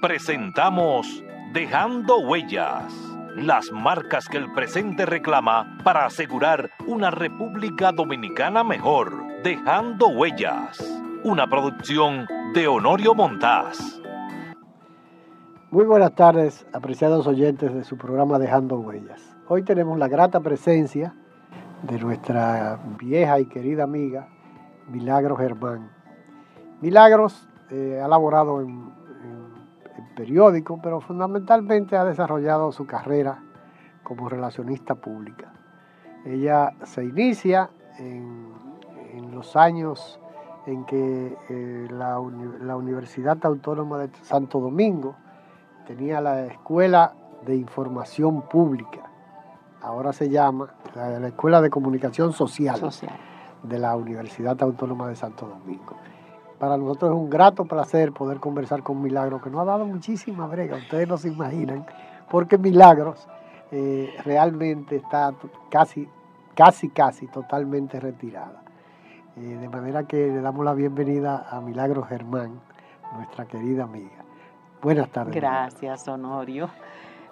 presentamos Dejando Huellas, las marcas que el presente reclama para asegurar una República Dominicana mejor. Dejando Huellas, una producción de Honorio Montás. Muy buenas tardes, apreciados oyentes de su programa Dejando Huellas. Hoy tenemos la grata presencia de nuestra vieja y querida amiga, Milagros Germán. Milagros eh, ha laborado en periódico, pero fundamentalmente ha desarrollado su carrera como relacionista pública. Ella se inicia en, los años en que eh, la, Universidad Autónoma de Santo Domingo tenía la Escuela de Información Pública, ahora se llama la, Escuela de Comunicación Social, Social de la Universidad Autónoma de Santo Domingo. Para nosotros es un grato placer poder conversar con Milagros, que nos ha dado muchísima brega, ustedes no se imaginan, porque Milagros eh, realmente está casi, casi, casi totalmente retirada. Eh, de manera que le damos la bienvenida a Milagros Germán, nuestra querida amiga. Buenas tardes. Gracias, Honorio.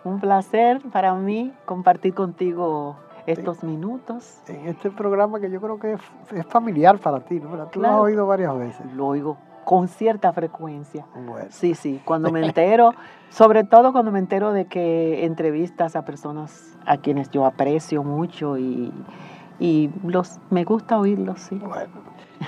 Un placer para mí compartir contigo estos minutos. En este programa que yo creo que es, familiar para ti, ¿no? Tú lo has oído varias veces. Lo oigo con cierta frecuencia. Sí, sí, cuando me entero, sobre todo cuando me entero de que entrevistas a personas a quienes yo aprecio mucho y, los me gusta oírlos, sí. Bueno,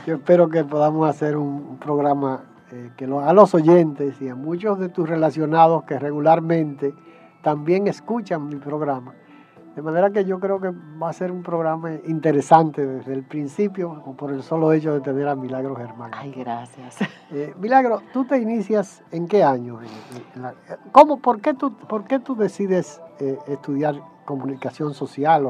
yo espero que podamos hacer un, programa eh, que a los oyentes y a muchos de tus relacionados que regularmente también escuchan mi programa, de manera que yo creo que va a ser un programa interesante desde el principio, por el solo hecho de tener a Milagro Germán. Ay, gracias. Eh, Milagro, ¿tú te inicias en qué año? ¿Cómo, por, qué tú, ¿Por qué tú decides eh, estudiar comunicación social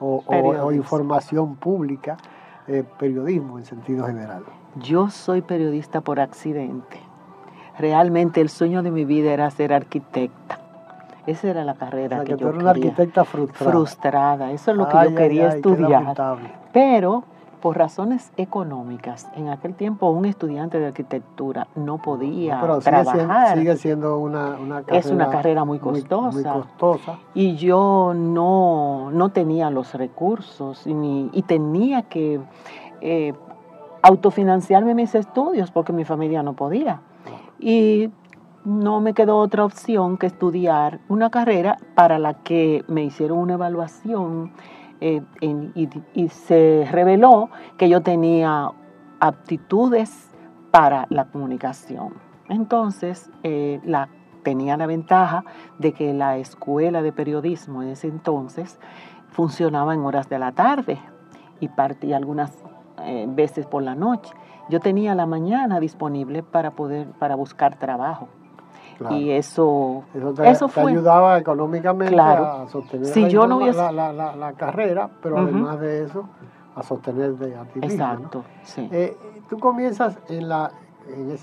o, información pública, eh, periodismo en sentido general? Yo soy periodista por accidente. Realmente el sueño de mi vida era ser arquitecta esa era la carrera que, yo quería. una arquitecta frustrada. Frustrada, eso es lo que yo quería estudiar. Pero por razones económicas, en aquel tiempo un estudiante de arquitectura no podía trabajar. Sigue siendo, una, carrera. Es una carrera muy costosa. Y yo no, no tenía los recursos y, y tenía que eh, autofinanciarme mis estudios porque mi familia no podía. Y no me quedó otra opción que estudiar una carrera para la que me hicieron una evaluación eh, y, se reveló que yo tenía aptitudes para la comunicación. Entonces, eh, la, tenía la ventaja de que la escuela de periodismo en ese entonces funcionaba en horas de la tarde y partía algunas eh, veces por la noche. Yo tenía la mañana disponible para poder para buscar trabajo. Y eso, eso, te, ayudaba económicamente a sostener si yo no la, carrera, pero además de eso, a sostenerte a ti Exacto, sí. Eh, tú comienzas en la,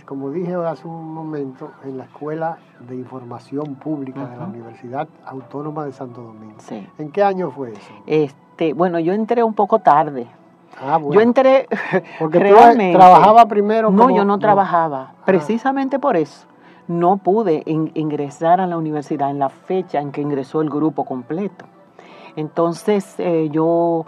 como dije hace un momento, en la Escuela de Información Pública de la Universidad Autónoma de Santo Domingo. Sí. ¿En qué año fue eso? Este, bueno, yo entré un poco tarde. Ah, bueno. Yo entré Porque realmente. trabajaba primero. no, yo no, trabajaba. Ah. Precisamente por eso no pude ingresar a la universidad en la fecha en que ingresó el grupo completo. Entonces eh, yo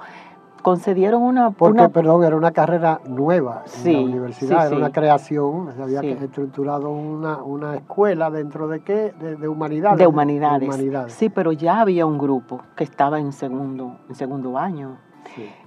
concedieron una... Porque, perdón, era una carrera nueva en la universidad, era una creación, se había estructurado una, escuela dentro de qué, de, humanidades. De humanidades. Sí, pero ya había un grupo que estaba en segundo, en segundo año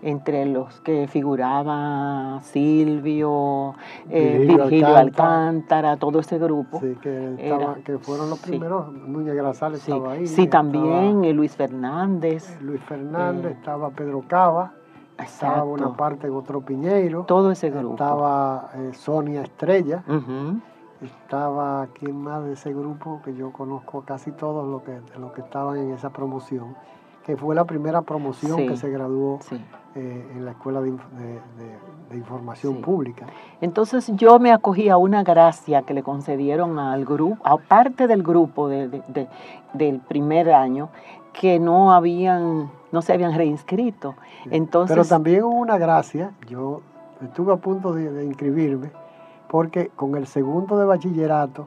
entre los que figuraba Silvio, eh, Virgilio, Alcántara. todo ese grupo. Sí, que, fueron los primeros, Núñez Grazales estaba ahí. Sí, también eh, Luis Fernández. Luis Fernández, eh, estaba Pedro Cava. Estaba una parte en otro Piñeiro. Todo ese grupo. Estaba Sonia Estrella. Estaba, ¿quién más de ese grupo? Que yo conozco casi todos los que, los que estaban en esa promoción que fue la primera promoción que se graduó eh, en la Escuela de, Información Pública. Entonces yo me acogí a una gracia que le concedieron al grupo, aparte del grupo del primer año, que no habían, no se habían reinscrito. Entonces, Pero también hubo una gracia, yo estuve a punto de, inscribirme, porque con el segundo de bachillerato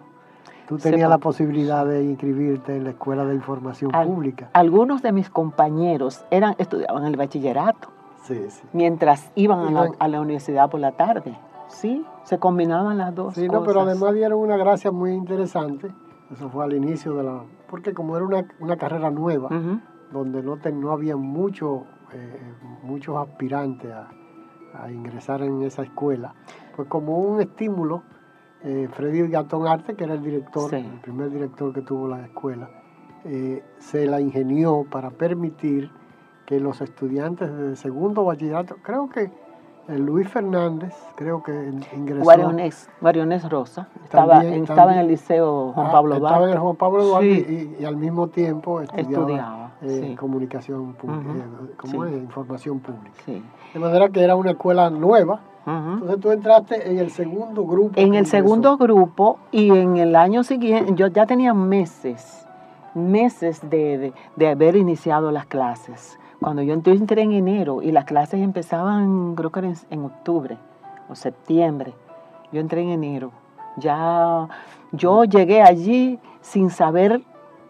Tú tenías la posibilidad de inscribirte en la Escuela de Información Pública. Algunos de mis compañeros eran, estudiaban el bachillerato. Sí, sí. Mientras iban a la, a la, universidad por la tarde. Sí, se combinaban las dos. Sí, no, pero además dieron una gracia muy interesante. Eso fue al inicio de la. Porque como era una, una carrera nueva, donde no, no había mucho, eh, muchos aspirantes a, a ingresar en esa escuela, pues como un estímulo eh, Freddy Gatón Arte, que era el director, el primer director que tuvo la escuela, eh, se la ingenió para permitir que los estudiantes de segundo bachillerato, creo que Luis Fernández, creo que ingresó. Guarionés, Rosa, estaba, estaba en el Liceo Juan Pablo Duarte. Estaba en el Juan Pablo Duarte y, al mismo tiempo estudiaba, eh, comunicación pública, como es, información pública. De manera que era una escuela nueva, entonces tú entraste en el segundo grupo. En el segundo grupo y en el año siguiente, yo ya tenía meses, meses de, haber iniciado las clases. Cuando yo entré en enero y las clases empezaban, creo que era en, octubre o septiembre, yo entré en enero. Ya yo llegué allí sin saber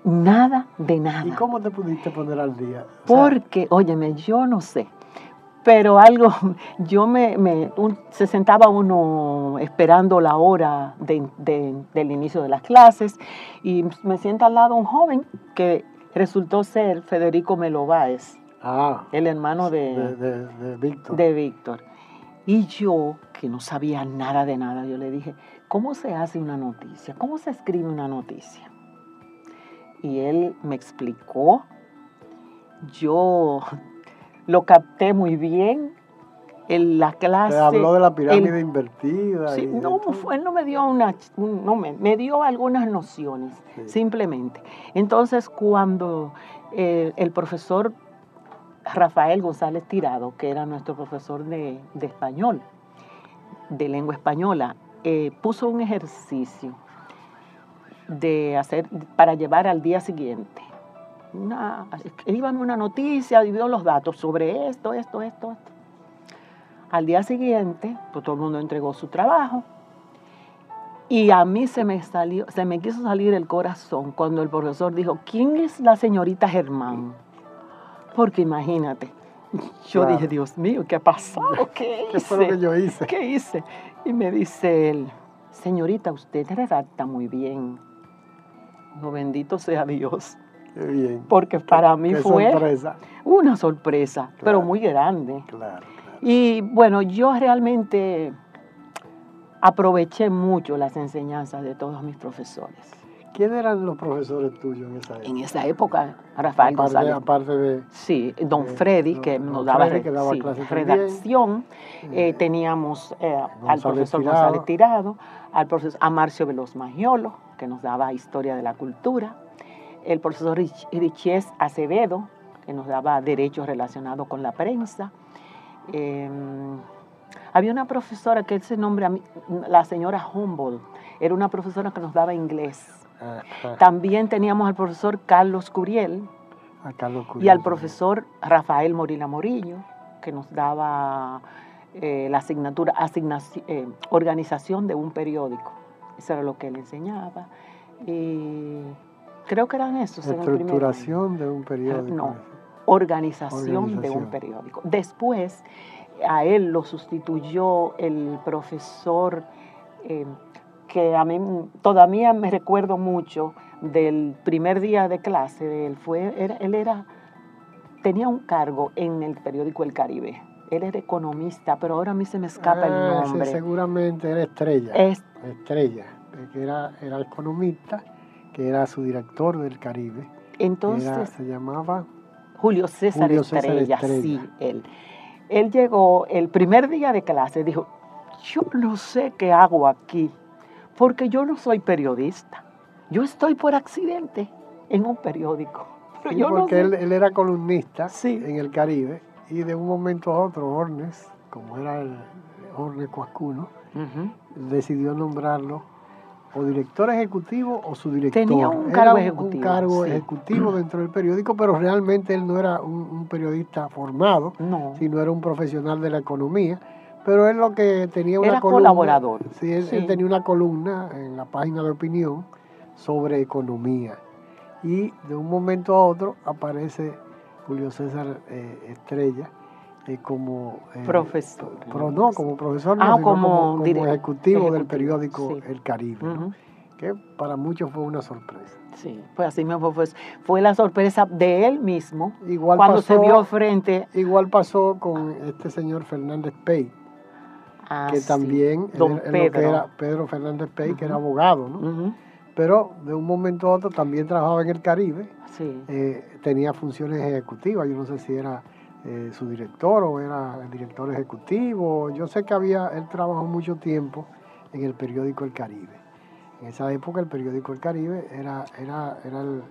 nada de nada. ¿Y cómo te pudiste poner al día? Porque, óyeme, yo no sé pero algo, yo me, se sentaba uno esperando la hora del inicio de las clases y me sienta al lado un joven que resultó ser Federico Melováez, ah, el hermano de, de, Víctor. Y yo, que no sabía nada de nada, yo le dije, ¿cómo se hace una noticia? ¿Cómo se escribe una noticia? Y él me explicó. Yo lo capté muy bien. En la clase. Te habló de la pirámide invertida. Sí, no, fue, no me dio una, no me, dio algunas nociones, simplemente. Entonces, cuando eh, el profesor Rafael González Tirado, que era nuestro profesor de, español, de lengua española, eh, puso un ejercicio de hacer para llevar al día siguiente una, escríbame una noticia, dio los datos sobre esto, esto, esto, esto. Al día siguiente, pues todo el mundo entregó su trabajo. Y a mí se me salió, se me quiso salir el corazón cuando el profesor dijo, ¿quién es la señorita Germán? Porque imagínate, yo dije, Dios mío, ¿qué ha pasado? ¿Qué hice? ¿Qué fue lo que yo hice? ¿Qué hice? Y me dice él, señorita, usted redacta muy bien. No, bendito sea Dios. Porque para mí fue una sorpresa, pero muy grande. Y bueno, yo realmente aproveché mucho las enseñanzas de todos mis profesores. ¿Quién eran los profesores tuyos en esa época? En esa época, Rafael aparte, González. Aparte de... Sí, don Freddy, que nos daba, redacción. Eh, teníamos eh, al profesor González Tirado, al profesor Amarcio Veloz Magiolo, que nos daba historia de la cultura el profesor Riches Acevedo, que nos daba derechos relacionados con la prensa. Em, había una profesora que ese nombre, la señora Humboldt, era una profesora que nos daba inglés. También teníamos al profesor Carlos Curiel, y al profesor Rafael Morila Morillo, que nos daba eh, la asignatura, eh, organización de un periódico. Eso era lo que él enseñaba. Y Creo que eran esos. Estructuración de un periódico. No, organización, de un periódico. Después, a él lo sustituyó el profesor eh, que a mí todavía me recuerdo mucho del primer día de clase él. Fue, él era, tenía un cargo en el periódico El Caribe. Él era economista, pero ahora a mí se me escapa el ah, nombre. seguramente era Estrella. Estrella, que era, era economista que era su director del Caribe. Entonces. se llamaba. Julio César, Estrella, sí, él. Él llegó el primer día de clase, dijo: Yo no sé qué hago aquí, porque yo no soy periodista. Yo estoy por accidente en un periódico. porque él, era columnista en el Caribe y de un momento a otro Hornes, como era el Hornes Coascuno, decidió nombrarlo o director ejecutivo o su director. Tenía un cargo ejecutivo. Un cargo ejecutivo dentro del periódico, pero realmente él no era un, periodista formado, sino era un profesional de la economía. Pero él lo que tenía una era colaborador. Sí él, tenía una columna en la página de opinión sobre economía. Y de un momento a otro aparece Julio César eh, Estrella eh, como profesor. no, como profesor, no, ah, como, ejecutivo, del periódico El Caribe, que para muchos fue una sorpresa. Sí, pues así mismo fue, fue la sorpresa de él mismo igual cuando se vio frente. Igual pasó con este señor Fernández Pey, ah, que también Don Pedro. era Pedro Fernández Pey, que era abogado, ¿no? Pero de un momento a otro también trabajaba en el Caribe, sí. Eh, tenía funciones ejecutivas, yo no sé si era eh, su director o era el director ejecutivo, yo sé que había, él trabajó mucho tiempo en el periódico El Caribe. En esa época el periódico El Caribe era, era, era el,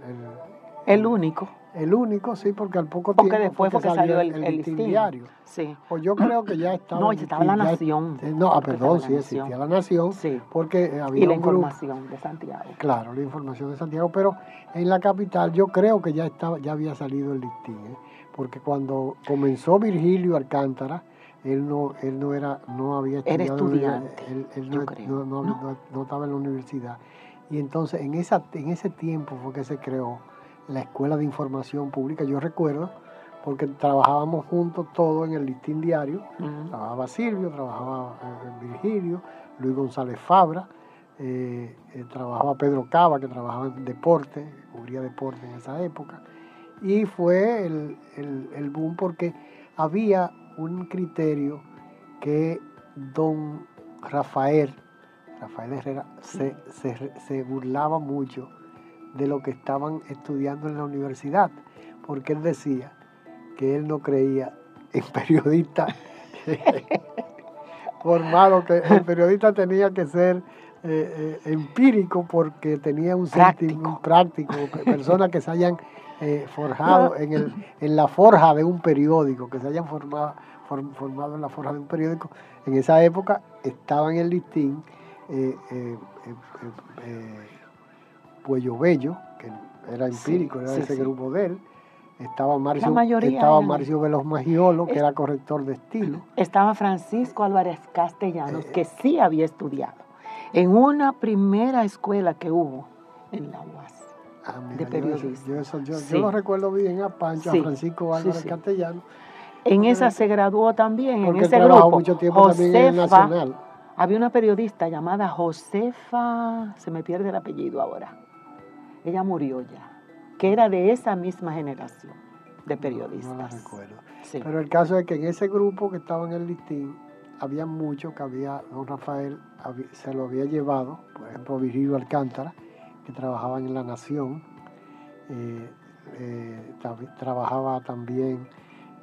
el, único. El único, sí, porque al poco tiempo porque después fue que salió el, el, diario. Sí. Pues yo creo que ya estaba. No, ya estaba La Nación. Eh, no, ah, perdón, sí, existía La Nación. Sí. Porque había y la información de Santiago. Claro, la información de Santiago, pero en la capital yo creo que ya estaba ya había salido el listín, ¿eh? Porque cuando comenzó Virgilio Alcántara, él no, él no era, no había estudiado. Era estudiante. Él, no, estaba en la universidad. Y entonces en, esa, en ese tiempo fue que se creó la Escuela de Información Pública. Yo recuerdo, porque trabajábamos juntos todos en el listín diario. Trabajaba Silvio, trabajaba eh, Virgilio, Luis González Fabra, eh, eh, trabajaba Pedro Cava, que trabajaba en deporte, cubría deporte en esa época. Y fue el, el, el boom porque había un criterio que don Rafael, Rafael Herrera, se, burlaba mucho de lo que estaban estudiando en la universidad, porque él decía que él no creía en periodistas formados, que el periodista tenía que ser eh, eh, empírico porque tenía un práctico, práctico personas que se hayan eh, forjado en, el, en la forja de un periódico, que se hayan formado, formado en la forja de un periódico. En esa época estaba en el listín eh, Puello Bello, que era empírico, era ese grupo de él. Estaba Marcio, estaba Marcio Veloz Magiolo, que era corrector de estilo. Estaba Francisco Álvarez Castellanos, que sí había estudiado en una primera escuela que hubo en la UAS. Ah, de periodismo. Yo, lo recuerdo bien a Pancho, a Francisco Álvarez Castellano. En esa se graduó también, en ese grupo. mucho tiempo Josefa, Nacional. Había una periodista llamada Josefa, se me pierde el apellido ahora. Ella murió ya, que era de esa misma generación de periodistas. No, recuerdo. Pero el caso es que en ese grupo que estaba en el listín, había mucho que había, don Rafael se lo había llevado, por ejemplo, Virgilio Alcántara, que trabajaban en La Nación, eh, eh, trabajaba también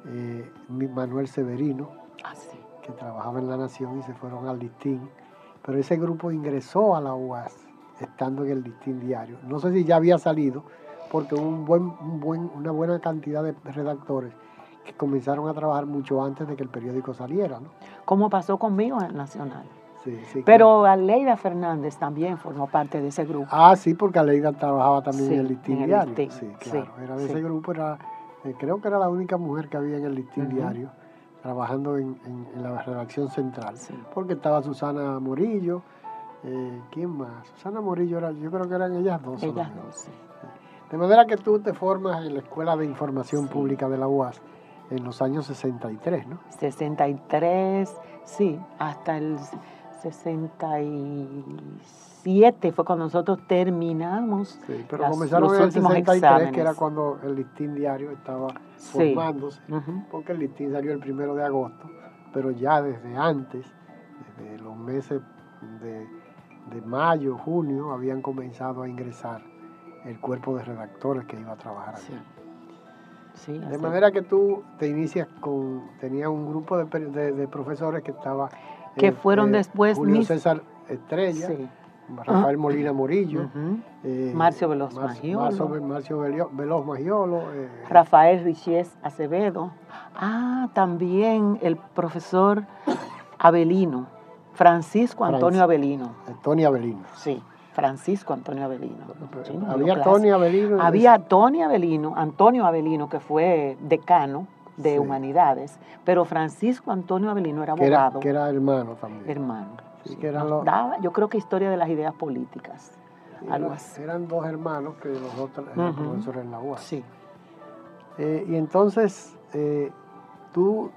eh, Manuel Severino, ah, que trabajaba en La Nación y se fueron al listín, pero ese grupo ingresó a la UAS estando en el listín diario. No sé si ya había salido, porque hubo un buen, un buen, una buena cantidad de redactores que comenzaron a trabajar mucho antes de que el periódico saliera. ¿no? Como pasó conmigo en Nacional. Pero Aleida Fernández también formó parte de ese grupo. Ah, sí, porque Aleida trabajaba también en el listín diario. sí, claro. era de ese grupo, era, eh, creo que era la única mujer que había en el listín diario, trabajando en, la redacción central. Porque estaba Susana Morillo. Eh, ¿Quién más? Susana Morillo, era, yo creo que eran ellas dos. Ellas dos, De manera que tú te formas en la Escuela de Información Pública de la UAS en los años 63, ¿no? 63, sí, hasta el 67 fue cuando nosotros terminamos. Sí, pero comenzaron en el 63, que era cuando el listín diario estaba formándose, porque el listín salió el primero de agosto, pero ya desde antes, desde los meses de, mayo, junio, habían comenzado a ingresar el cuerpo de redactores que iba a trabajar allí. Sí. De manera que tú te inicias con, tenía un grupo de, de profesores que estaba que fueron este, después Julio César Estrella, Rafael Molina Morillo, eh, Marcio Veloz Magiolo, Marcio, Veloz Magiolo eh, Rafael Richies Acevedo, ah, también el profesor Abelino, Francisco Antonio Abelino. Antonio Abelino. Sí. Francisco Antonio Avelino. había Antonio Avelino. Había Antonio Avelino, Antonio Avelino, que fue decano de humanidades, pero Francisco Antonio Avelino era abogado. Que era, hermano también. Hermano. yo creo que historia de las ideas políticas. algo así. Eran dos hermanos que los dos eran profesores en la UAS. Sí. Eh, y entonces, eh, tú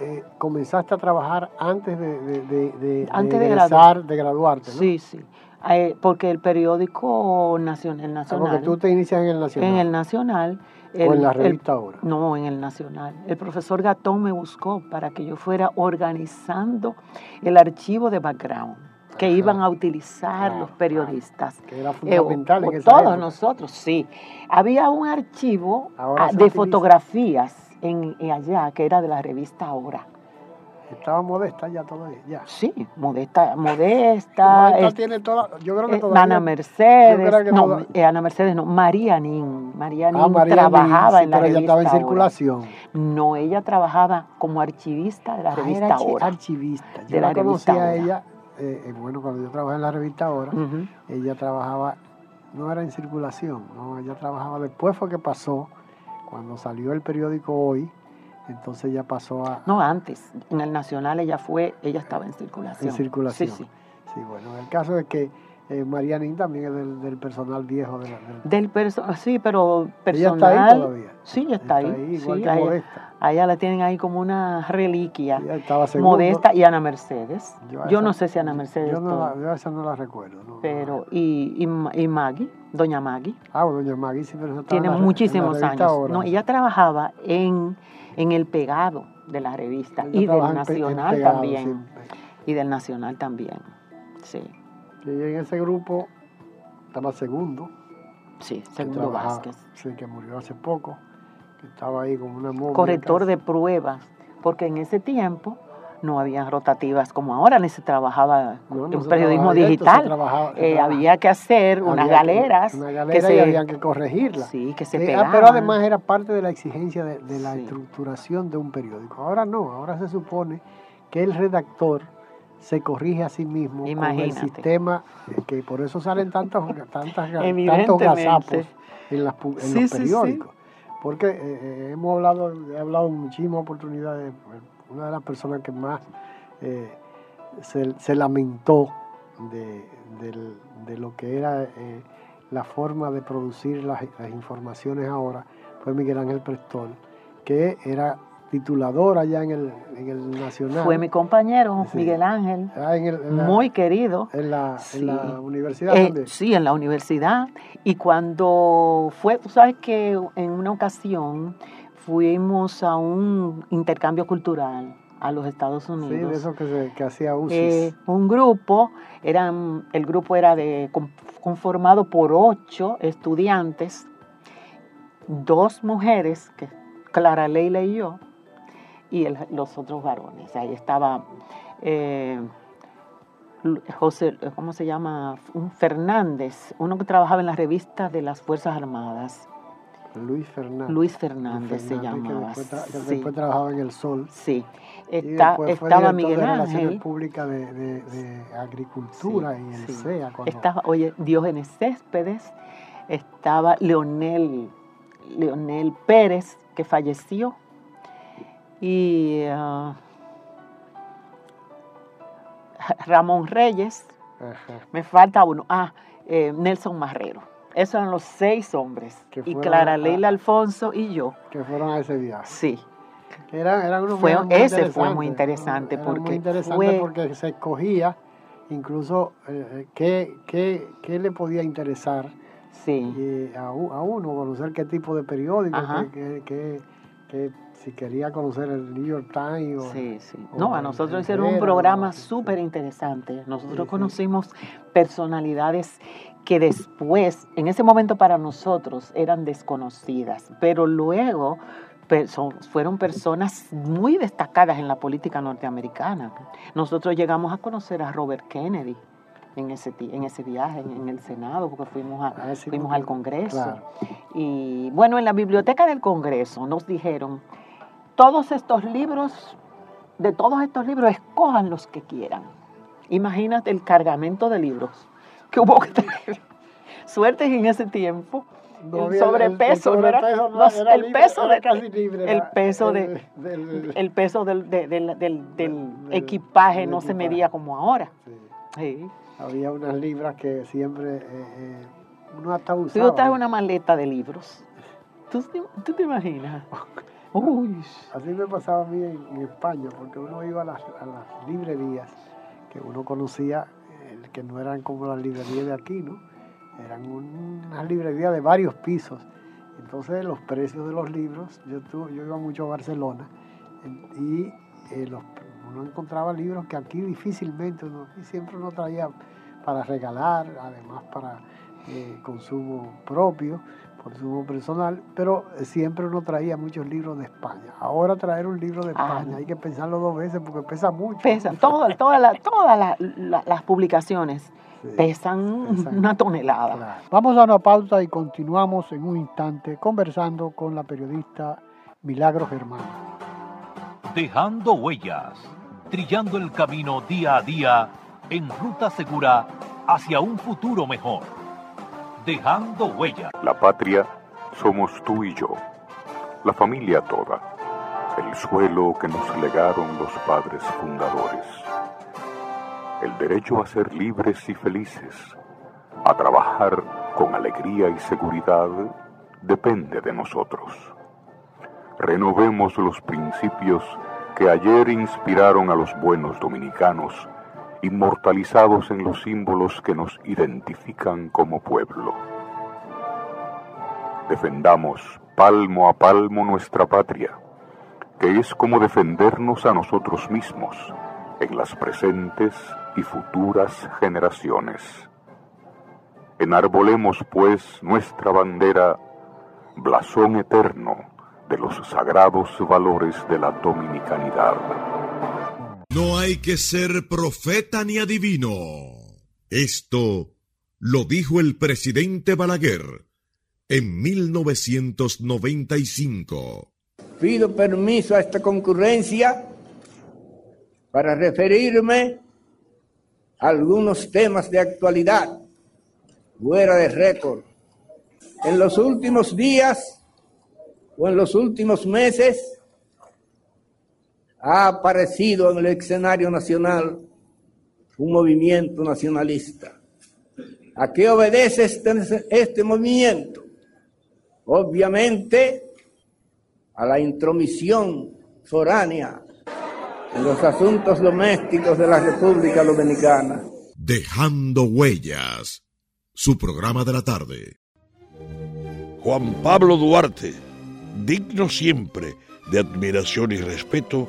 eh, comenzaste a trabajar antes de, de, de, antes de, de, graduarte, ¿no? Sí, sí. Porque el periódico nacional, el ah, Nacional. porque tú te inicias en el Nacional. En el Nacional. ¿O en la revista ahora? No, en el Nacional. El profesor Gatón me buscó para que yo fuera organizando el archivo de background que iban a utilizar los periodistas. Que era eh, fundamental en esa Todos nosotros, sí. Había un archivo ah, de fotografías en, allá, que era de la revista Ahora. Estaba modesta ya todavía, ya. Sí, modesta, modesta. modesta tiene toda, yo creo que eh, todavía. Ana Mercedes, no, eh, Ana Mercedes no, María Nin. María ah, Nin trabajaba en la pero ella estaba en circulación. No, ella trabajaba como archivista de la ah, revista era Ahora. archivista. Yo de la, conocía a ella, eh, bueno, cuando yo trabajé en la revista Ahora, ella trabajaba, no era en circulación, no, ella trabajaba, después fue que pasó cuando salió el periódico Hoy, entonces ya pasó a... No, antes. En el Nacional ella fue, ella estaba en circulación. En circulación. Sí, sí. Sí, bueno, el caso es que eh, Marianín también es del, personal viejo de la, del, personal sí pero personal ella está ahí todavía sí ya está, ahí, igual que modesta a ella la tienen ahí como una reliquia estaba modesta y Ana Mercedes yo, no sé si Ana Mercedes yo, no la, yo esa no la recuerdo pero y, y, Maggie doña Maggie ah doña Maggie sí pero tiene muchísimos años no ella trabajaba en en el pegado de la revista y del nacional también y del nacional también sí y en ese grupo estaba Segundo. Sí, Segundo Vázquez. Sí, que murió hace poco, que estaba ahí como una momia. Corrector de pruebas, porque en ese tiempo no había rotativas como ahora, ni se trabajaba en periodismo digital. Eh, había que hacer unas galeras. una galera y había que corregirla. Sí, que se eh, ah, Pero además era parte de la exigencia de, la estructuración de un periódico. Ahora no, ahora se supone que el redactor se corrige a sí mismo con el sistema, eh, que por eso salen tantos, tantas, tantos gazapos en, las, en los periódicos. Porque eh, hemos hablado, he hablado en muchísimas oportunidades, una de las personas que más se, lamentó de, lo que era la forma de producir las, las informaciones ahora fue Miguel Ángel Prestol, que era titulador allá en el, en el Nacional. Fue mi compañero, Miguel Ángel, ah, muy querido. En la, universidad eh. Sí, en la universidad. Y cuando fue, tú sabes que en una ocasión fuimos a un intercambio cultural a los Estados Unidos. Sí, de eso que, que hacía UCIS. Eh, un grupo, eran, el grupo era de, conformado por ocho estudiantes, dos mujeres, que Clara Leila y yo, y los otros varones. Ahí estaba eh, José, ¿cómo se llama? Un Fernández, uno que trabajaba en la revista de las Fuerzas Armadas. Luis Fernández. Luis Fernández, se llamaba. después, trabajaba en El Sol. Sí. estaba Miguel de Ángel. Públicas de, Agricultura y el CEA. Estaba, oye, Diógenes Céspedes, estaba Leonel, Leonel Pérez, que falleció y ah, Ramón Reyes. Me falta uno. Ah, eh, Nelson Marrero. Esos eran los seis hombres. Y Clara Leila Alfonso y yo. Que fueron a ese viaje. Sí. fue, ese fue muy interesante. porque muy interesante porque se escogía incluso eh, eh, qué, qué, le podía interesar sí. a, a, uno, conocer qué tipo de periódico, qué, qué, qué si quería conocer el New York Times. sí, sí. no, a nosotros hicieron un programa súper interesante. Nosotros conocimos personalidades que después, en ese momento para nosotros, eran desconocidas, pero luego fueron personas muy destacadas en la política norteamericana. Nosotros llegamos a conocer a Robert Kennedy en ese, en ese viaje, en, el Senado, porque fuimos, a, fuimos al Congreso. Y bueno, en la biblioteca del Congreso nos dijeron todos estos libros, de todos estos libros, escojan los que quieran. Imagínate el cargamento de libros que hubo que tener. Suerte en ese tiempo. el sobrepeso, el, era, el peso de, casi libre, el peso de, el peso del, del, equipaje no se medía como ahora. Sí. había unas libras que siempre eh, uno hasta usaba. Tú una maleta de libros. ¿Tú, te imaginas? Así me pasaba a mí en, España, porque uno iba a las, librerías que uno conocía, que no eran como las librerías de aquí, ¿no? Eran unas librerías de varios pisos. Entonces los precios de los libros, yo, yo iba mucho a Barcelona y eh, uno encontraba libros que aquí difícilmente, uno, y siempre uno traía para regalar, además para eh, consumo propio, consumo personal, pero siempre uno traía muchos libros de España. Ahora traer un libro de ah. España hay que pensarlo dos veces porque pesa mucho. Pesa, todas todas las publicaciones pesan, una tonelada. Vamos a una pausa y continuamos en un instante conversando con la periodista Milagro Germán. Dejando huellas, trillando el camino día a día en ruta segura hacia un futuro mejor. Dejando huellas. La patria somos tú y yo, la familia toda, el suelo que nos legaron los padres fundadores. El derecho a ser libres y felices, a trabajar con alegría y seguridad, depende de nosotros. Renovemos los principios que ayer inspiraron a los buenos dominicanos inmortalizados en los símbolos que nos identifican como pueblo. Defendamos palmo a palmo nuestra patria, que es como defendernos a nosotros mismos en las presentes y futuras generaciones. Enarbolemos pues nuestra bandera, blasón eterno de los sagrados valores de la dominicanidad. No hay que ser profeta ni adivino. Esto lo dijo el presidente Balaguer en 1995. Pido permiso a esta concurrencia para referirme a algunos temas de actualidad fuera de récord. En los últimos días o en los últimos meses ha aparecido en el escenario nacional un movimiento nacionalista. ¿A qué obedece este, este, movimiento? Obviamente a la intromisión foránea en los asuntos domésticos de la República Dominicana. Dejando huellas, su programa de la tarde. Juan Pablo Duarte, digno siempre de admiración y respeto,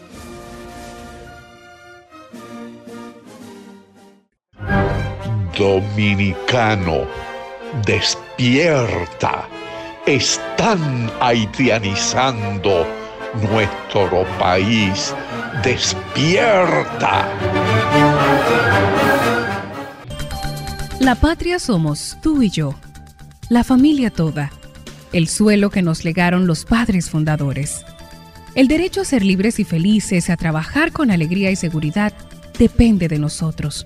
Dominicano, despierta. Están haitianizando nuestro país. Despierta. La patria somos tú y yo, la familia toda, el suelo que nos legaron los padres fundadores. El derecho a ser libres y felices, a trabajar con alegría y seguridad, depende de nosotros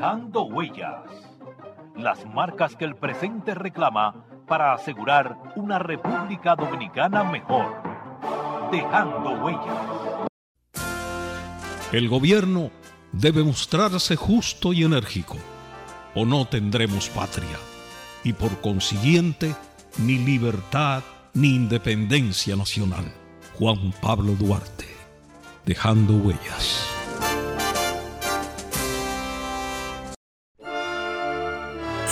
Dejando huellas. Las marcas que el presente reclama para asegurar una República Dominicana mejor. Dejando huellas. El gobierno debe mostrarse justo y enérgico, o no tendremos patria, y por consiguiente, ni libertad ni independencia nacional. Juan Pablo Duarte, dejando huellas.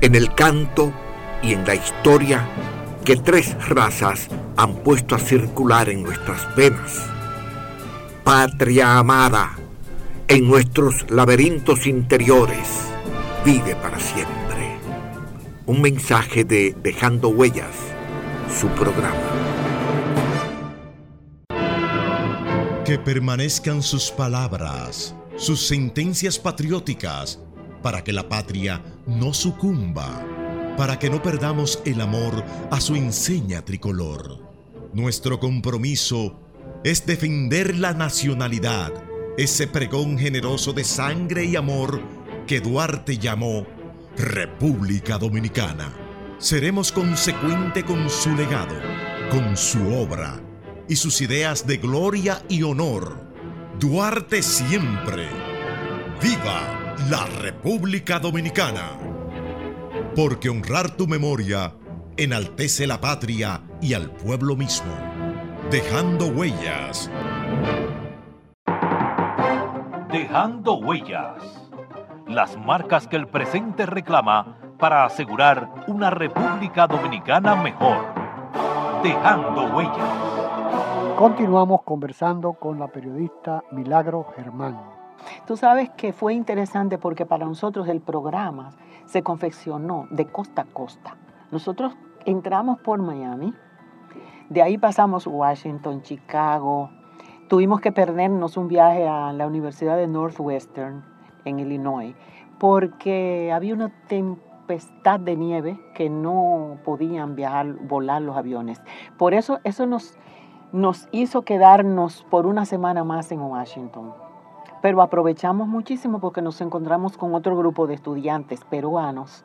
en el canto y en la historia que tres razas han puesto a circular en nuestras venas. Patria amada, en nuestros laberintos interiores, vive para siempre. Un mensaje de Dejando Huellas, su programa. Que permanezcan sus palabras, sus sentencias patrióticas, para que la patria no sucumba para que no perdamos el amor a su enseña tricolor. Nuestro compromiso es defender la nacionalidad, ese pregón generoso de sangre y amor que Duarte llamó República Dominicana. Seremos consecuente con su legado, con su obra y sus ideas de gloria y honor. Duarte siempre. ¡Viva la República Dominicana! porque honrar tu memoria enaltece la patria y al pueblo mismo, dejando huellas. Dejando huellas. Las marcas que el presente reclama para asegurar una República Dominicana mejor. Dejando huellas. Continuamos conversando con la periodista Milagro Germán. Tú sabes que fue interesante porque para nosotros el programa se confeccionó de costa a costa. Nosotros entramos por Miami, de ahí pasamos Washington, Chicago, tuvimos que perdernos un viaje a la Universidad de Northwestern en Illinois, porque había una tempestad de nieve que no podían viajar, volar los aviones. Por eso eso nos, nos hizo quedarnos por una semana más en Washington pero aprovechamos muchísimo porque nos encontramos con otro grupo de estudiantes peruanos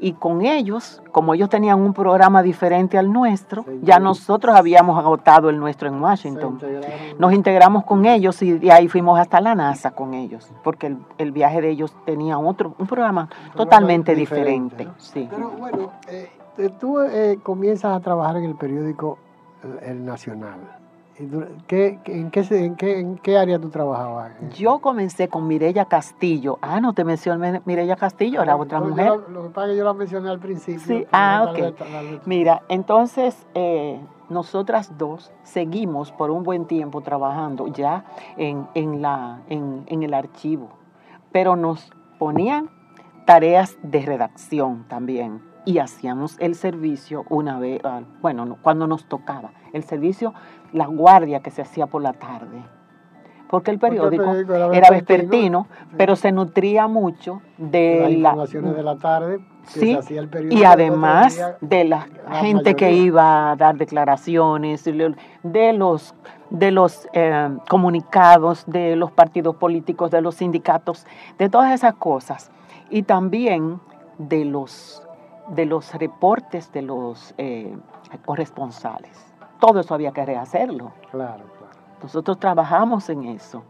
y con ellos, como ellos tenían un programa diferente al nuestro, ya nosotros habíamos agotado el nuestro en Washington. Nos integramos con ellos y de ahí fuimos hasta la NASA con ellos, porque el, viaje de ellos tenía otro, un programa totalmente diferente. sí. Pero bueno, eh, tú eh, comienzas a trabajar en el periódico El Nacional. ¿Qué, en, qué, en, qué, ¿En qué área tú trabajabas? Yo comencé con Mirella Castillo. Ah, no te mencioné Mirella Castillo, era otra mujer. lo que pasa es que yo la mencioné al principio. Sí, ah, ok. Mira, entonces eh, nosotras dos seguimos por un buen tiempo trabajando ya en, en, la, en, en el archivo, pero nos ponían tareas de redacción también y hacíamos el servicio una vez, ah, bueno, cuando nos tocaba, el servicio, la guardia que se hacía por la tarde. Porque el periódico, era, vespertino, pero se nutría mucho de las informaciones de la tarde. sí, y además de la, gente que iba a dar declaraciones, de los, de los eh, comunicados de los partidos políticos, de los sindicatos, de todas esas cosas. Y también de los de los reportes de los eh, corresponsales. Todo eso había que rehacerlo. Claro, claro. Nosotros trabajamos en eso.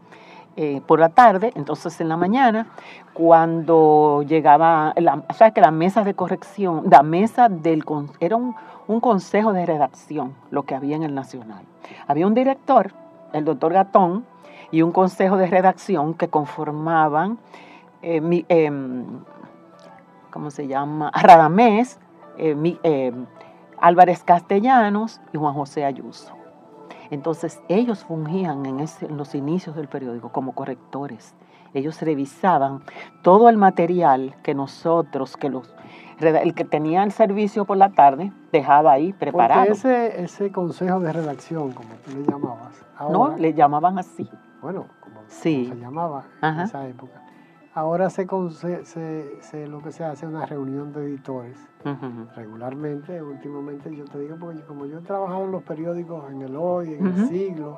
Eh, por la tarde, entonces en la mañana, cuando llegaba, la, o sea que la mesa de corrección, la mesa del, era un, consejo de redacción, lo que había en el Nacional. Había un director, el doctor Gatón, y un consejo de redacción que conformaban eh, mi, em, ¿cómo se llama? Radamés, eh, eh, Álvarez Castellanos y Juan José Ayuso. Entonces ellos fungían en, los inicios del periódico como correctores. Ellos revisaban todo el material que nosotros, que los el que tenía el servicio por la tarde, dejaba ahí preparado. Porque ese, ese consejo de redacción, como tú le llamabas. no, le llamaban así. Bueno, como, se llamaba en esa época. Ahora se, se, lo que se hace es una reunión de editores regularmente. Últimamente yo te digo, porque como yo he trabajado en los periódicos en el hoy, en el siglo,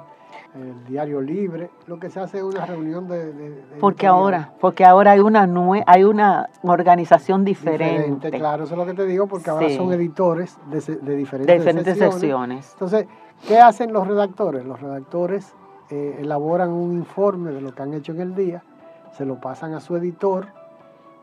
el Diario Libre, lo que se hace es una reunión de... porque ahora, porque ahora hay una hay una organización diferente. Claro, eso es lo que te digo, porque ahora son editores de, diferentes, diferentes secciones. Entonces, ¿qué hacen los redactores? Los redactores eh, elaboran un informe de lo que han hecho en el día, se lo pasan a su editor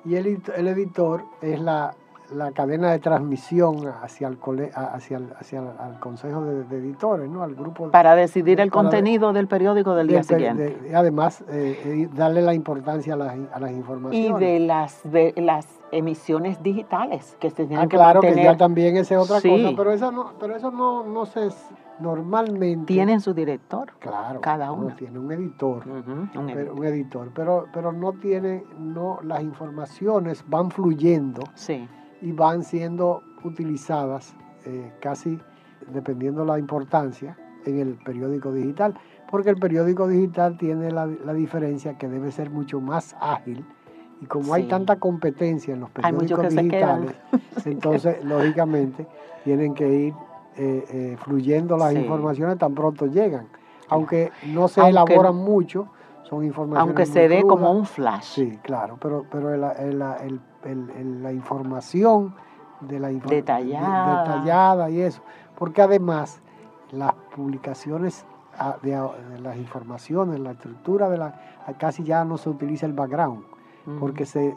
y el, el editor es la, la cadena de transmisión hacia el, hacia el, hacia el, consejo de, editores, ¿no? al grupo. Para decidir el contenido del periódico del día siguiente. y además, eh, darle la importancia a las, a las, informaciones. Y de las, de las emisiones digitales que se tienen ah, claro, que ya también esa es otra cosa, pero eso no, pero eso no, no se normalmente tienen su director claro cada uno tiene un editor, un, editor. un editor. pero pero no tiene no las informaciones van fluyendo sí. y van siendo utilizadas eh, casi dependiendo la importancia en el periódico digital, porque el periódico digital tiene la, diferencia que debe ser mucho más ágil y como hay tanta competencia en los periódicos digitales, entonces lógicamente tienen que ir eh, eh, fluyendo las informaciones tan pronto llegan, aunque no se elaboran mucho, son informaciones. Aunque se dé como un flash. Sí, claro, pero, pero el, el la información de la detallada. detallada y eso. Porque además las publicaciones ah, de, las informaciones, la estructura de la, casi ya no se utiliza el background, porque se,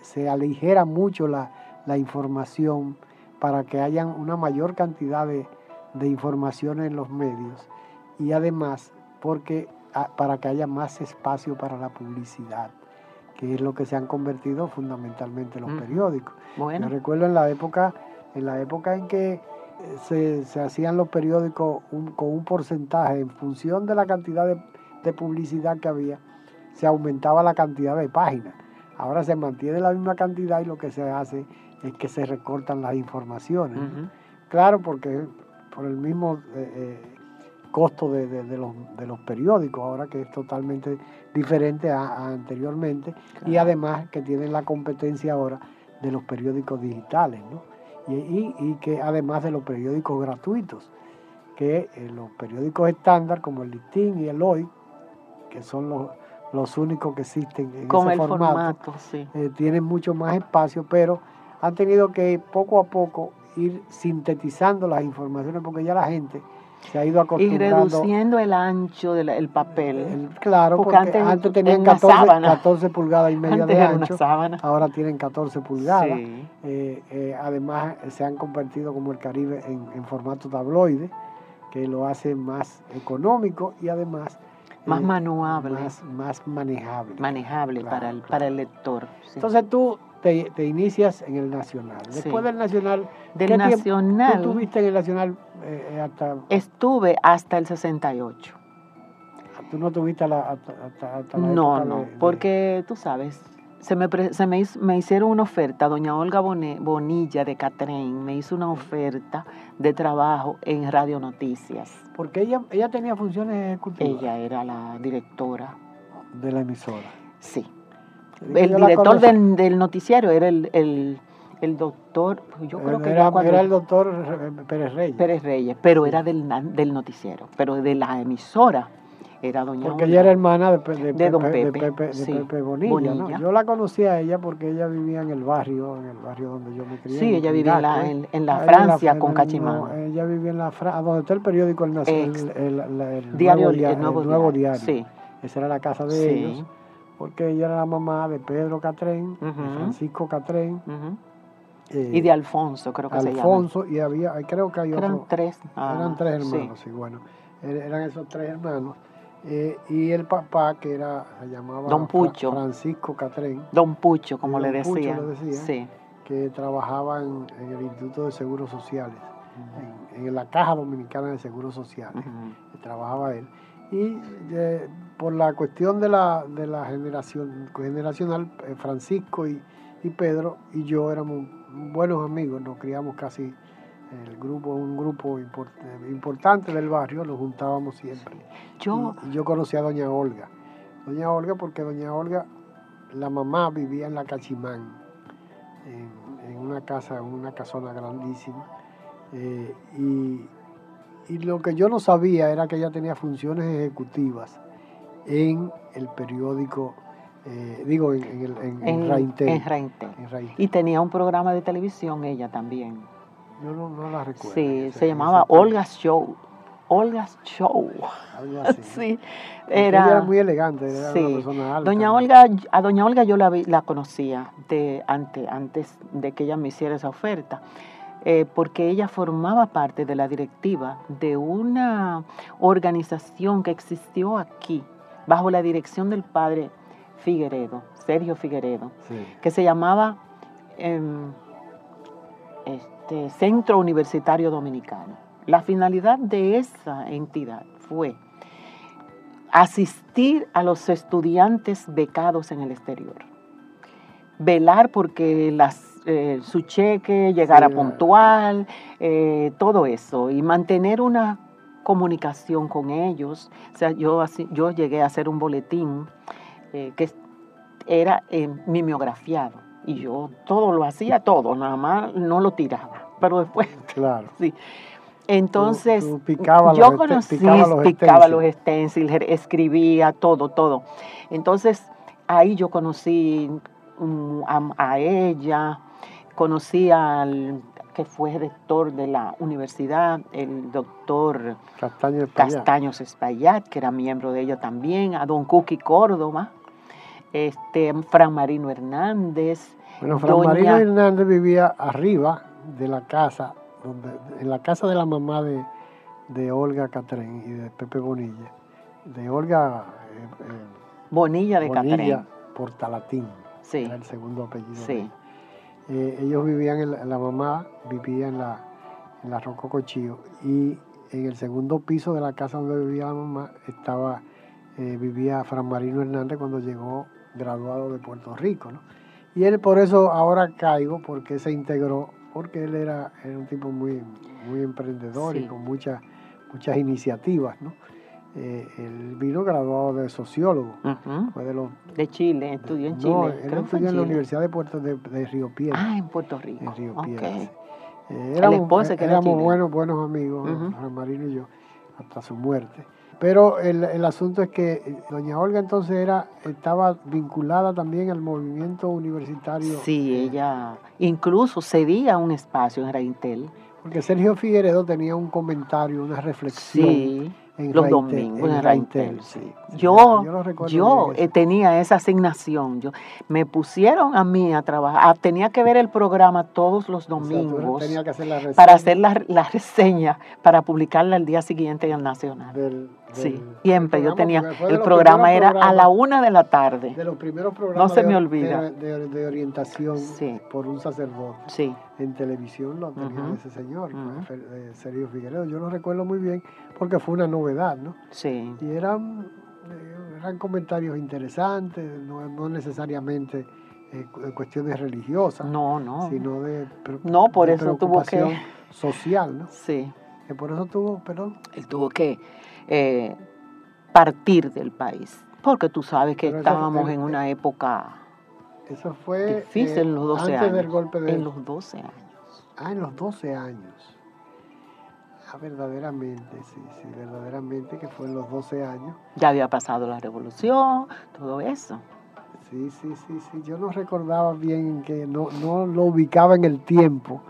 se, aligera mucho la, información para que haya una mayor cantidad de, de informaciones en los medios y además porque para que haya más espacio para la publicidad que es lo que se han convertido fundamentalmente los periódicos. Bueno. Yo recuerdo en la época, en la época en que eh, se, hacían los periódicos con un porcentaje en función de la cantidad de, publicidad que había, se aumentaba la cantidad de páginas. Ahora se mantiene la misma cantidad y lo que se hace es que se recortan las informaciones. Claro, porque por el mismo eh, eh, costo de, los, de, los, periódicos, ahora que es totalmente diferente a, anteriormente, y además que tienen la competencia ahora de los periódicos digitales, ¿no? y, y, que además de los periódicos gratuitos, que eh, los periódicos estándar como el Listín y el Hoy, que son los, los únicos que existen en Con ese el formato, sí. Eh, tienen mucho más espacio, pero han tenido que poco a poco ir sintetizando las informaciones porque ya la gente se ha ido acostumbrando. Y reduciendo el ancho del papel. claro, porque, antes, tenían 14, pulgadas y media de ancho, ahora tienen 14 pulgadas. Eh, eh, además, se han convertido como el Caribe en, formato tabloide, que lo hace más económico y además... Más eh, manuable. Más, manejable. Manejable para, el, para el lector. Entonces tú te, inicias en el Nacional. Después del Nacional, del Nacional, ¿tú estuviste en el Nacional eh, hasta...? Estuve hasta el 68. Ah, ¿Tú no tuviste la, hasta, hasta la No, no, porque tú sabes, se, me, se me, me, hicieron una oferta, doña Olga Bonilla de Catren me hizo una oferta de trabajo en Radio Noticias. Porque ella, ella tenía funciones ejecutivas. Ella era la directora. De la emisora. Sí el director del, del, noticiario era el, el, el doctor, yo creo que era, era el doctor Pérez Reyes. Pérez Reyes, pero era del, del noticiero, pero de la emisora era doña Porque ella era hermana de, de, de, don Pepe, de Pepe, Pepe Bonilla, ¿no? Yo la conocía a ella porque ella vivía en el barrio, en el barrio donde yo me crié. Sí, ella vivía en la, en, la Francia con Cachimán. ella vivía en la Francia, donde está el periódico El, el, el, diario, nuevo, diario. Sí. Esa era la casa de ellos porque ella era la mamá de Pedro Catrén, de Francisco Catrén. Eh, y de Alfonso, creo que se llama. Alfonso, y había, creo que hay eran Tres, eran tres hermanos, sí. bueno. Er, eran esos tres hermanos. Eh, y el papá, que era, se llamaba Don Pucho. Francisco Catrén. Don Pucho, como le, decía. le decía. Sí. Que trabajaba en, el Instituto de Seguros Sociales, en, la Caja Dominicana de Seguros Sociales. Trabajaba él. Y eh, por la cuestión de la, de la generación generacional, eh, Francisco y, Pedro y yo éramos buenos amigos, nos criamos casi el grupo, un grupo importante del barrio, nos juntábamos siempre. Yo, y, yo conocí a doña Olga. Doña Olga porque doña Olga, la mamá vivía en la Cachimán, en, una casa, en una casona grandísima. Eh, y y lo que yo no sabía era que ella tenía funciones ejecutivas en el periódico, eh, digo, en, en, en, en, Y tenía un programa de televisión ella también. Yo no, la recuerdo. Sí, se llamaba Olga's Show. Olga's Show. sí. Era, era, muy elegante, era una persona alta. Doña Olga, a doña Olga yo la, la conocía de antes, antes de que ella me hiciera esa oferta. Eh, porque ella formaba parte de la directiva de una organización que existió aquí, bajo la dirección del padre Figueredo, Sergio Figueredo, que se llamaba em, este, Centro Universitario Dominicano. La finalidad de esa entidad fue asistir a los estudiantes becados en el exterior, velar porque las eh, su cheque llegara puntual, eh, todo eso, y mantener una comunicación con ellos. O sea, yo, así, yo llegué a hacer un boletín eh, que era mimeografiado, y yo todo lo hacía, todo, nada más no lo tiraba, pero después, claro. sí. Entonces, yo conocí, picaba los, stencils, escribía todo, todo. Entonces, ahí yo conocí mm, a ella, Conocí al que fue rector de la universidad, el doctor Castaños Espaillat, que era miembro de ella también, a don Cookie Córdoba, este, Fran Marino Hernández. Bueno, Fran Marino Hernández vivía arriba de la casa, donde, en la casa de la mamá de, Olga Catrén y de Pepe Bonilla, de Olga eh, eh, Bonilla de Bonilla Portalatín, sí. era el segundo apellido. Sí. Eh, ellos vivían, en la, mamá vivía en la, en la Rococochío y en el segundo piso de la casa donde vivía la mamá estaba, eh, vivía Fran Marino Hernández cuando llegó graduado de Puerto Rico. ¿no? Y él por eso ahora caigo, porque se integró, porque él era, un tipo muy, muy emprendedor y con muchas, muchas iniciativas. ¿no? Eh, él vino graduado de sociólogo. de, Chile, estudió en Chile. No, él estudió en, la Universidad de Puerto de, Río Piedras. Ah, en Puerto Rico. En Río. Eh, éramos, éramos buenos, buenos amigos, Marino y yo, hasta su muerte. Pero el, el, asunto es que eh, doña Olga entonces era estaba vinculada también al movimiento universitario. Sí, ella incluso cedía un espacio en Reintel. Porque Sergio Figueredo tenía un comentario, una reflexión. Sí los domingos en Raintel. Sí. Yo, yo, tenía esa asignación. Yo, me pusieron a mí a trabajar. tenía que ver el programa todos los domingos para hacer la, la, reseña, para publicarla el día siguiente en el Nacional. Sí, siempre yo tenía. El programa era a la una de la tarde. De los primeros programas. No se me olvida. De, orientación por un sacerdote. Sí. En televisión lo tenía ese señor, Sergio Figueredo. Yo lo recuerdo muy bien porque fue una novedad, ¿no? Sí. Y eran, eh, eran comentarios interesantes, no, necesariamente eh, cuestiones religiosas. No, no. Sino de, no, por eso tuvo que social, ¿no? Sí. Que por eso tuvo, perdón. Él tuvo que eh, partir del país, porque tú sabes que estábamos en una época eso fue difícil en los 12 antes años. del golpe de... En los 12 años. Ah, en los 12 años. Ah, verdaderamente, sí, sí, verdaderamente que fue en los 12 años. Ya había pasado la revolución, todo eso. Sí, sí, sí, sí. Yo no recordaba bien que no, no lo ubicaba en el tiempo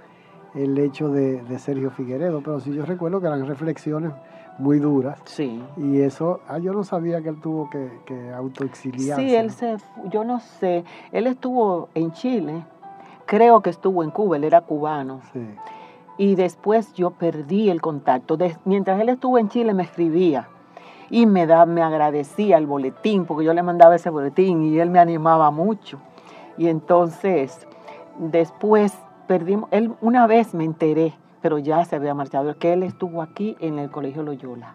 el hecho de, de Sergio Figueredo, pero sí yo recuerdo que eran reflexiones muy duras. Sí. Y eso, ah, yo no sabía que él tuvo que, que autoexiliarse. Sí, él se, yo no sé, él estuvo en Chile, creo que estuvo en Cuba, él era cubano. Sí. Y después yo perdí el contacto. mientras él estuvo en Chile me escribía y me, da, me agradecía el boletín, porque yo le mandaba ese boletín y él me animaba mucho. Y entonces, después perdimos, él una vez me enteré pero ya se había marchado, que él estuvo aquí en el Colegio Loyola.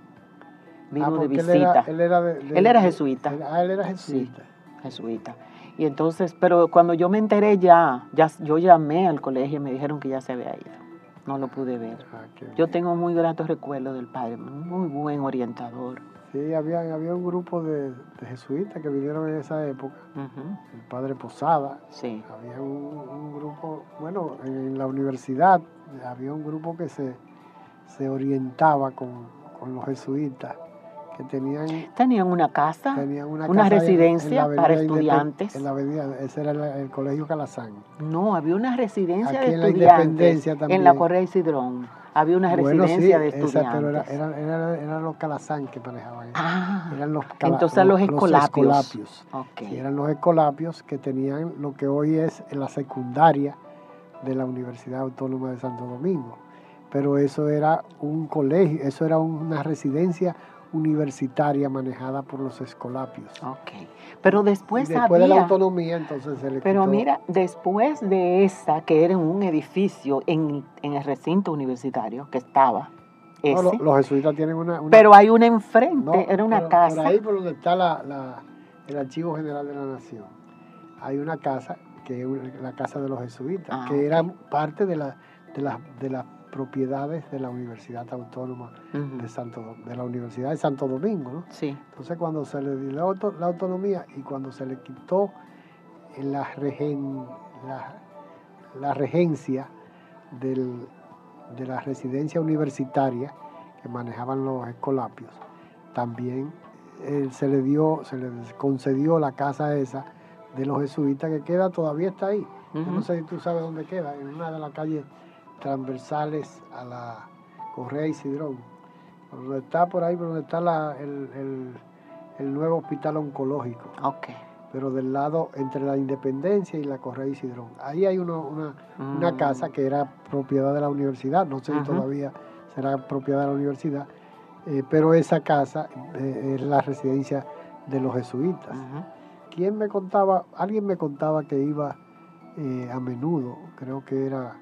Vino ah, de visita. Él era, él era, jesuita. ah, él era jesuita. Sí, jesuita. Y entonces, pero cuando yo me enteré ya, ya, yo llamé al colegio y me dijeron que ya se había ido. No lo pude ver. Ah, yo tengo muy gratos recuerdos del padre, muy buen orientador. Sí, había, había un grupo de, jesuitas que vinieron en esa época. El padre Posada. Sí. Había un, grupo, bueno, en la universidad había un grupo que se, se orientaba con, los jesuitas que tenían tenían una casa, una, residencia para estudiantes. En la avenida, ese era el, colegio Calazán. No, había una residencia de estudiantes en la Correa Isidrón había una residencia de estudiantes. pero eran los calazán que manejaban. Ah, eran los entonces los, escolapios. eran los escolapios que tenían lo que hoy es la secundaria de la Universidad Autónoma de Santo Domingo. Pero eso era un colegio, eso era una residencia universitaria manejada por los escolapios. Ok. Pero después, después de la autonomía, entonces se le Pero mira, después de esa, que era un edificio en, el recinto universitario que estaba. los, jesuitas tienen una, Pero hay una enfrente, era una casa. Por ahí por donde está la, el Archivo General de la Nación, hay una casa, que es la casa de los jesuitas, ah, que era parte de la, de la, de la propiedades de la Universidad Autónoma de Santo de la Universidad de Santo Domingo, ¿no? Sí. Entonces cuando se le dio la, autonomía y cuando se le quitó la, la, regencia de la residencia universitaria que manejaban los escolapios, también eh, se le dio, se le concedió la casa esa de los jesuitas que queda, todavía está ahí. no sé si tú sabes dónde queda, en una de las calles transversales a la Correa Isidrón, donde está por ahí, donde está el, nuevo hospital oncológico. Ok. Pero del lado entre la Independencia y la Correa Isidrón. Ahí hay una, mm. casa que era propiedad de la universidad, no sé si todavía será propiedad de la universidad, eh, pero esa casa eh, es la residencia de los jesuitas. ¿Quién me contaba? Alguien me contaba que iba eh, a menudo, creo que era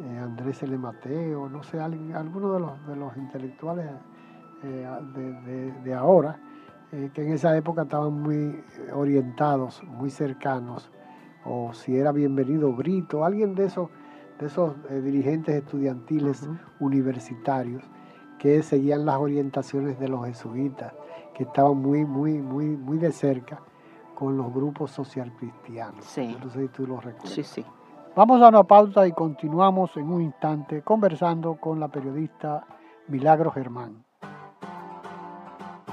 eh, Andrés L. Mateo, no sé, algunos de los, de los intelectuales eh, de, ahora, eh, que en esa época estaban muy orientados, muy cercanos, o si era bienvenido Brito, alguien de esos, de esos dirigentes estudiantiles universitarios que seguían las orientaciones de los jesuitas, que estaban muy, muy, muy, muy de cerca con los grupos social cristianos. Sí. No sé si tú lo recuerdas. Sí, sí. Vamos a una pausa y continuamos en un instante conversando con la periodista Milagro Germán.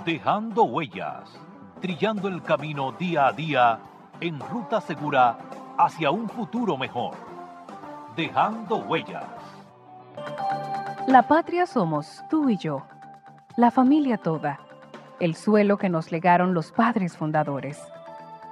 Dejando huellas, trillando el camino día a día en ruta segura hacia un futuro mejor. Dejando huellas. La patria somos tú y yo, la familia toda, el suelo que nos legaron los padres fundadores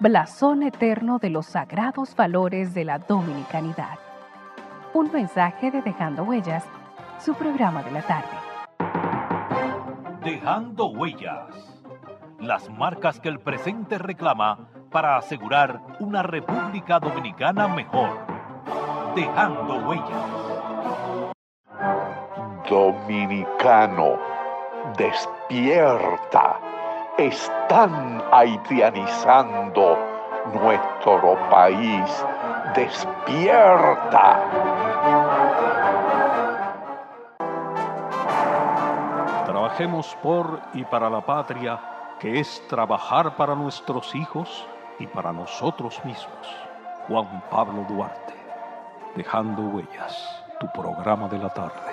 blasón eterno de los sagrados valores de la dominicanidad. Un mensaje de Dejando Huellas, su programa de la tarde. Dejando Huellas, las marcas que el presente reclama para asegurar una República Dominicana mejor. Dejando Huellas. Dominicano, despierta están haitianizando nuestro país. Despierta. Trabajemos por y para la patria, que es trabajar para nuestros hijos y para nosotros mismos. Juan Pablo Duarte, dejando huellas, tu programa de la tarde.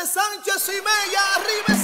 Sánchez y Mella, arriba.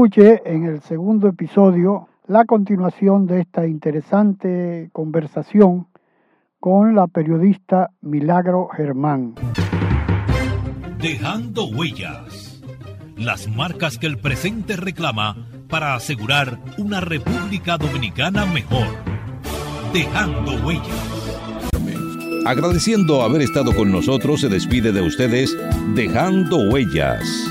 Escuche en el segundo episodio la continuación de esta interesante conversación con la periodista Milagro Germán. Dejando huellas. Las marcas que el presente reclama para asegurar una República Dominicana mejor. Dejando huellas. Agradeciendo haber estado con nosotros, se despide de ustedes Dejando huellas